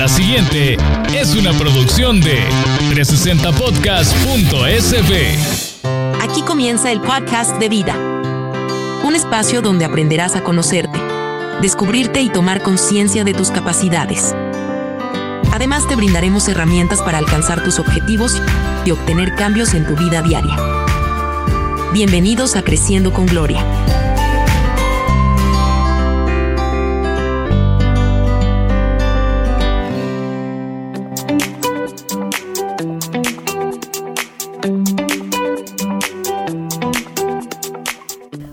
La siguiente es una producción de 360podcast.sb. Aquí comienza el podcast de vida. Un espacio donde aprenderás a conocerte, descubrirte y tomar conciencia de tus capacidades. Además te brindaremos herramientas para alcanzar tus objetivos y obtener cambios en tu vida diaria. Bienvenidos a Creciendo con Gloria.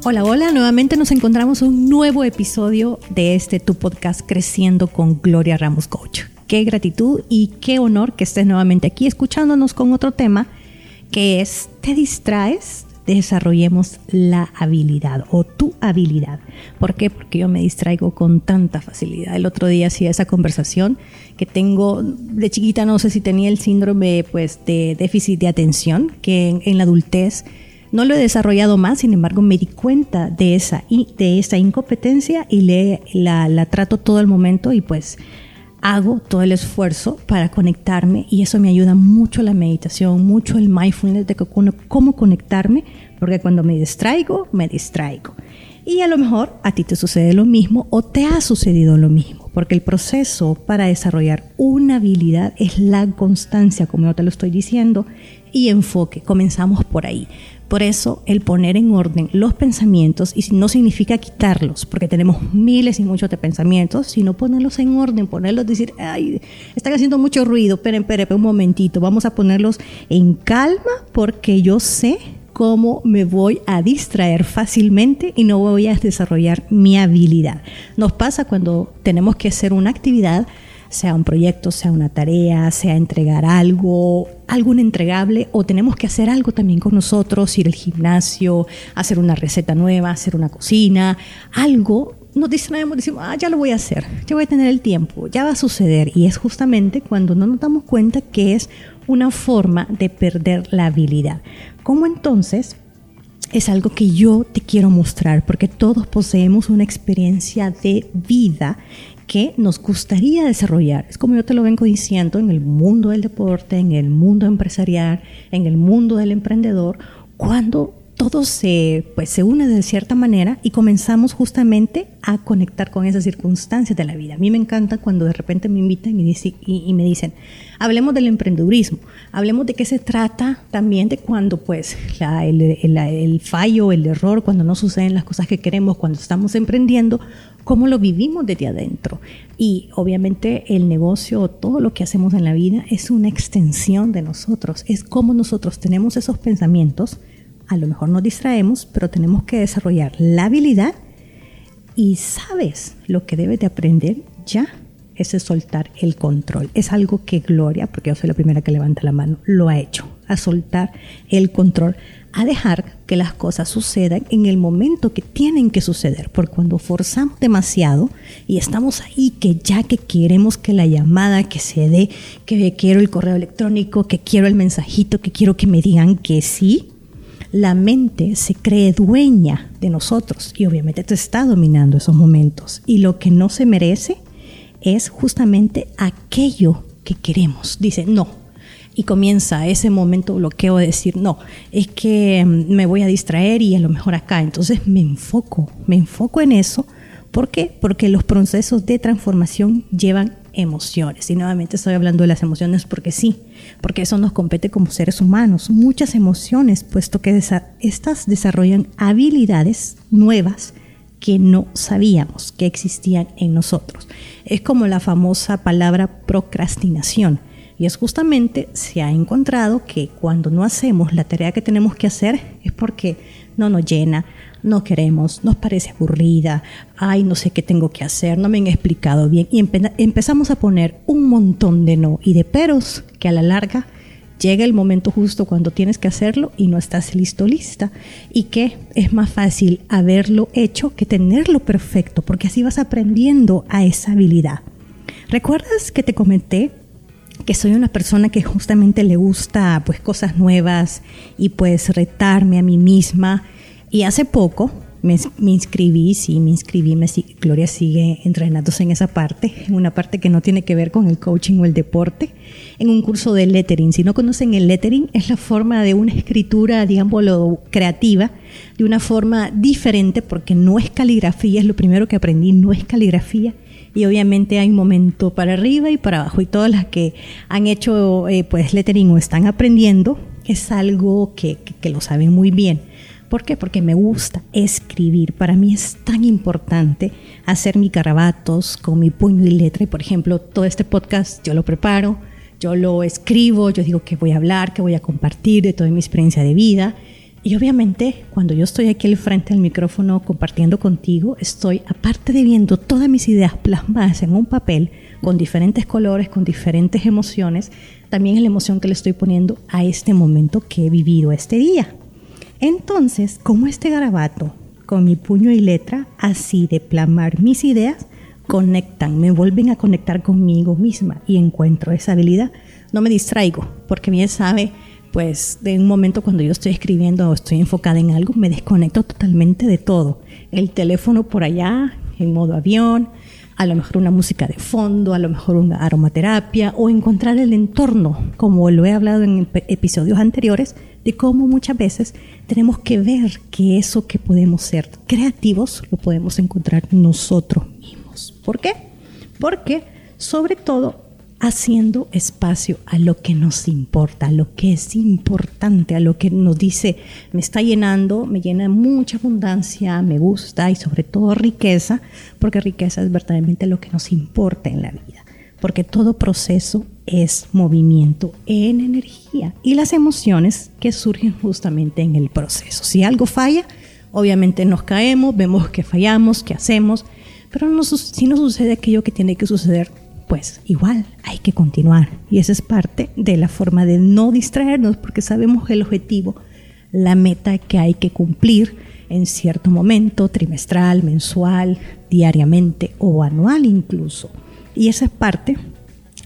Hola, hola, nuevamente nos encontramos en un nuevo episodio de este tu podcast Creciendo con Gloria Ramos Coach. Qué gratitud y qué honor que estés nuevamente aquí escuchándonos con otro tema que es ¿te distraes? Desarrollemos la habilidad o tu habilidad. ¿Por qué? Porque yo me distraigo con tanta facilidad. El otro día hacía esa conversación que tengo de chiquita, no sé si tenía el síndrome pues, de déficit de atención, que en la adultez no lo he desarrollado más, sin embargo me di cuenta de esa, de esa incompetencia y le, la, la trato todo el momento y pues hago todo el esfuerzo para conectarme y eso me ayuda mucho la meditación, mucho el mindfulness de cómo conectarme, porque cuando me distraigo, me distraigo. Y a lo mejor a ti te sucede lo mismo o te ha sucedido lo mismo, porque el proceso para desarrollar una habilidad es la constancia, como yo te lo estoy diciendo, y enfoque. Comenzamos por ahí. Por eso el poner en orden los pensamientos, y no significa quitarlos, porque tenemos miles y muchos de pensamientos, sino ponerlos en orden, ponerlos, decir, ay, están haciendo mucho ruido, esperen, esperen, un momentito, vamos a ponerlos en calma porque yo sé cómo me voy a distraer fácilmente y no voy a desarrollar mi habilidad. Nos pasa cuando tenemos que hacer una actividad, sea un proyecto, sea una tarea, sea entregar algo, algún entregable o tenemos que hacer algo también con nosotros, ir al gimnasio, hacer una receta nueva, hacer una cocina, algo, nos distraemos, decimos, ah, ya lo voy a hacer, ya voy a tener el tiempo, ya va a suceder. Y es justamente cuando no nos damos cuenta que es una forma de perder la habilidad. ¿Cómo entonces? Es algo que yo te quiero mostrar porque todos poseemos una experiencia de vida que nos gustaría desarrollar. Es como yo te lo vengo diciendo en el mundo del deporte, en el mundo empresarial, en el mundo del emprendedor, cuando todo se, pues, se une de cierta manera y comenzamos justamente a conectar con esas circunstancias de la vida. A mí me encanta cuando de repente me invitan y, y, me dicen, hablemos del emprendedurismo, hablemos de qué se trata también de cuando pues el, fallo, el error, cuando no suceden las cosas que queremos, cuando estamos emprendiendo, cómo lo vivimos desde adentro. Y obviamente el negocio, todo lo que hacemos en la vida es una extensión de nosotros, es cómo nosotros tenemos esos pensamientos, a lo mejor nos distraemos, pero tenemos que desarrollar la habilidad y sabes lo que debes de aprender ya es soltar el control. Es algo que Gloria, porque yo soy la primera que levanta la mano, lo ha hecho, a soltar el control a dejar que las cosas sucedan en el momento que tienen que suceder, porque cuando forzamos demasiado y estamos ahí que ya que queremos que la llamada que se dé, que quiero el correo electrónico, que quiero el mensajito, que quiero que me digan que sí, la mente se cree dueña de nosotros y obviamente te está dominando esos momentos y lo que no se merece es justamente aquello que queremos. Dice, no, y comienza ese momento bloqueo de decir, no, es que mm, me voy a distraer y a lo mejor acá. Entonces me enfoco, me enfoco en eso. ¿Por qué? Porque los procesos de transformación llevan emociones. Y nuevamente estoy hablando de las emociones porque sí, porque eso nos compete como seres humanos. Muchas emociones, puesto que estas desarrollan habilidades nuevas que no sabíamos que existían en nosotros. Es como la famosa palabra procrastinación. Y es justamente, se ha encontrado que cuando no hacemos la tarea que tenemos que hacer es porque no nos llena, no queremos, nos parece aburrida, ay, no sé qué tengo que hacer, no me han explicado bien. Y empezamos a poner un montón de no y de peros que a la larga llega el momento justo cuando tienes que hacerlo y no estás listo, lista. Y que es más fácil haberlo hecho que tenerlo perfecto, porque así vas aprendiendo a esa habilidad. ¿Recuerdas que te comenté que soy una persona que justamente le gusta pues cosas nuevas y pues retarme a mí misma. Y hace poco me, inscribí, sí, me inscribí, me, Gloria sigue entrenándose en esa parte, en una parte que no tiene que ver con el coaching o el deporte, en un curso de lettering. Si no conocen el lettering, es la forma de una escritura, digámoslo, creativa, de una forma diferente, porque no es caligrafía, es lo primero que aprendí, no es caligrafía. Y obviamente hay momento para arriba y para abajo. Y todas las que han hecho eh, pues lettering o están aprendiendo, es algo que, que lo saben muy bien ¿Por qué? Porque me gusta escribir. Para mí es tan importante hacer mis garabatos con mi puño y letra. Y por ejemplo, todo este podcast yo lo preparo, yo lo escribo, yo digo que voy a hablar, que voy a compartir de toda mi experiencia de vida. Y obviamente cuando yo estoy aquí al frente del micrófono compartiendo contigo, estoy aparte de viendo todas mis ideas plasmadas en un papel con diferentes colores, con diferentes emociones, también es la emoción que le estoy poniendo a este momento que he vivido este día. Entonces, como este garabato, con mi puño y letra, así de plamar mis ideas, conectan, me vuelven a conectar conmigo misma y encuentro esa habilidad, no me distraigo, porque bien sabe, pues de un momento cuando yo estoy escribiendo o estoy enfocada en algo, me desconecto totalmente de todo. El teléfono por allá, en modo avión, a lo mejor una música de fondo, a lo mejor una aromaterapia o encontrar el entorno, como lo he hablado en episodios anteriores, de cómo muchas veces tenemos que ver que eso que podemos ser creativos lo podemos encontrar nosotros mismos. ¿Por qué? Porque sobre todo haciendo espacio a lo que nos importa, a lo que es importante, a lo que nos dice, me está llenando, me llena mucha abundancia, me gusta y sobre todo riqueza, porque riqueza es verdaderamente lo que nos importa en la vida, porque todo proceso es movimiento en energía y las emociones que surgen justamente en el proceso. Si algo falla, obviamente nos caemos, vemos que fallamos, que hacemos, pero si no sucede aquello que tiene que suceder, pues igual hay que continuar. Y esa es parte de la forma de no distraernos porque sabemos el objetivo, la meta que hay que cumplir en cierto momento, trimestral, mensual, diariamente o anual incluso. Y esa es parte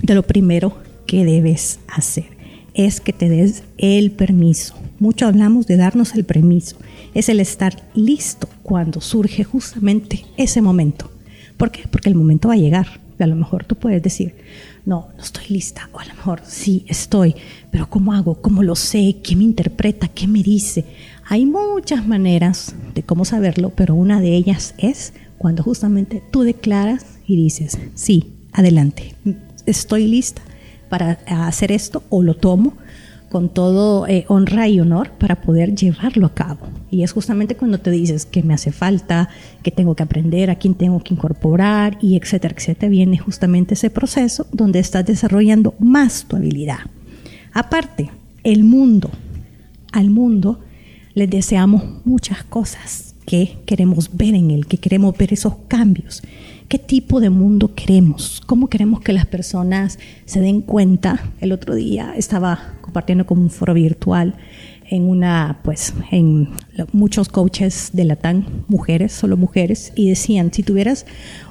de lo primero que debes hacer. Es que te des el permiso. Mucho hablamos de darnos el permiso. Es el estar listo cuando surge justamente ese momento. ¿Por qué? Porque el momento va a llegar. A lo mejor tú puedes decir, no, no estoy lista. O a lo mejor sí estoy. Pero ¿cómo hago? ¿Cómo lo sé? ¿Qué me interpreta? ¿Qué me dice? Hay muchas maneras de cómo saberlo, pero una de ellas es cuando justamente tú declaras y dices, sí, adelante, estoy lista para hacer esto o lo tomo con todo eh, honra y honor para poder llevarlo a cabo. Y es justamente cuando te dices que me hace falta, que tengo que aprender, a quién tengo que incorporar y etcétera, etcétera, viene justamente ese proceso donde estás desarrollando más tu habilidad. Aparte, el mundo, al mundo le deseamos muchas cosas que queremos ver en él, que queremos ver esos cambios qué tipo de mundo queremos, cómo queremos que las personas se den cuenta. El otro día estaba compartiendo con un foro virtual en una, pues, en muchos coaches de Latán, mujeres, solo mujeres, y decían, si tuvieras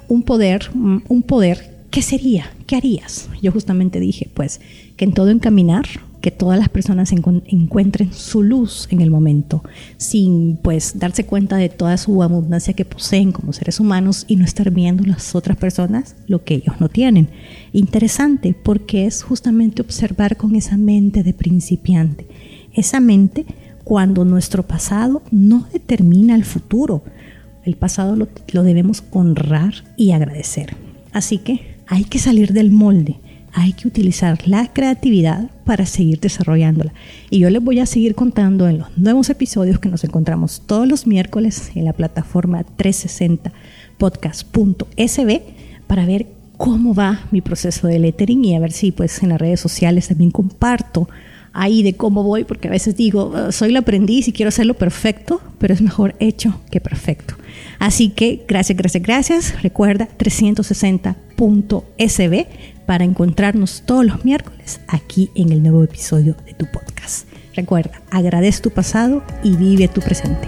un poder, un poder, ¿qué sería? ¿Qué harías? Yo justamente dije, pues, que en todo encaminar que todas las personas encuentren su luz en el momento, sin pues darse cuenta de toda su abundancia que poseen como seres humanos y no estar viendo las otras personas lo que ellos no tienen. Interesante porque es justamente observar con esa mente de principiante, esa mente cuando nuestro pasado no determina el futuro. El pasado lo, lo debemos honrar y agradecer. Así que hay que salir del molde hay que utilizar la creatividad para seguir desarrollándola. Y yo les voy a seguir contando en los nuevos episodios que nos encontramos todos los miércoles en la plataforma 360podcast.sb para ver cómo va mi proceso de lettering y a ver si pues en las redes sociales también comparto ahí de cómo voy, porque a veces digo, ah, soy la aprendiz y quiero hacerlo perfecto, pero es mejor hecho que perfecto. Así que gracias, gracias, gracias. Recuerda 360.sb para encontrarnos todos los miércoles aquí en el nuevo episodio de tu podcast. Recuerda, agradece tu pasado y vive tu presente.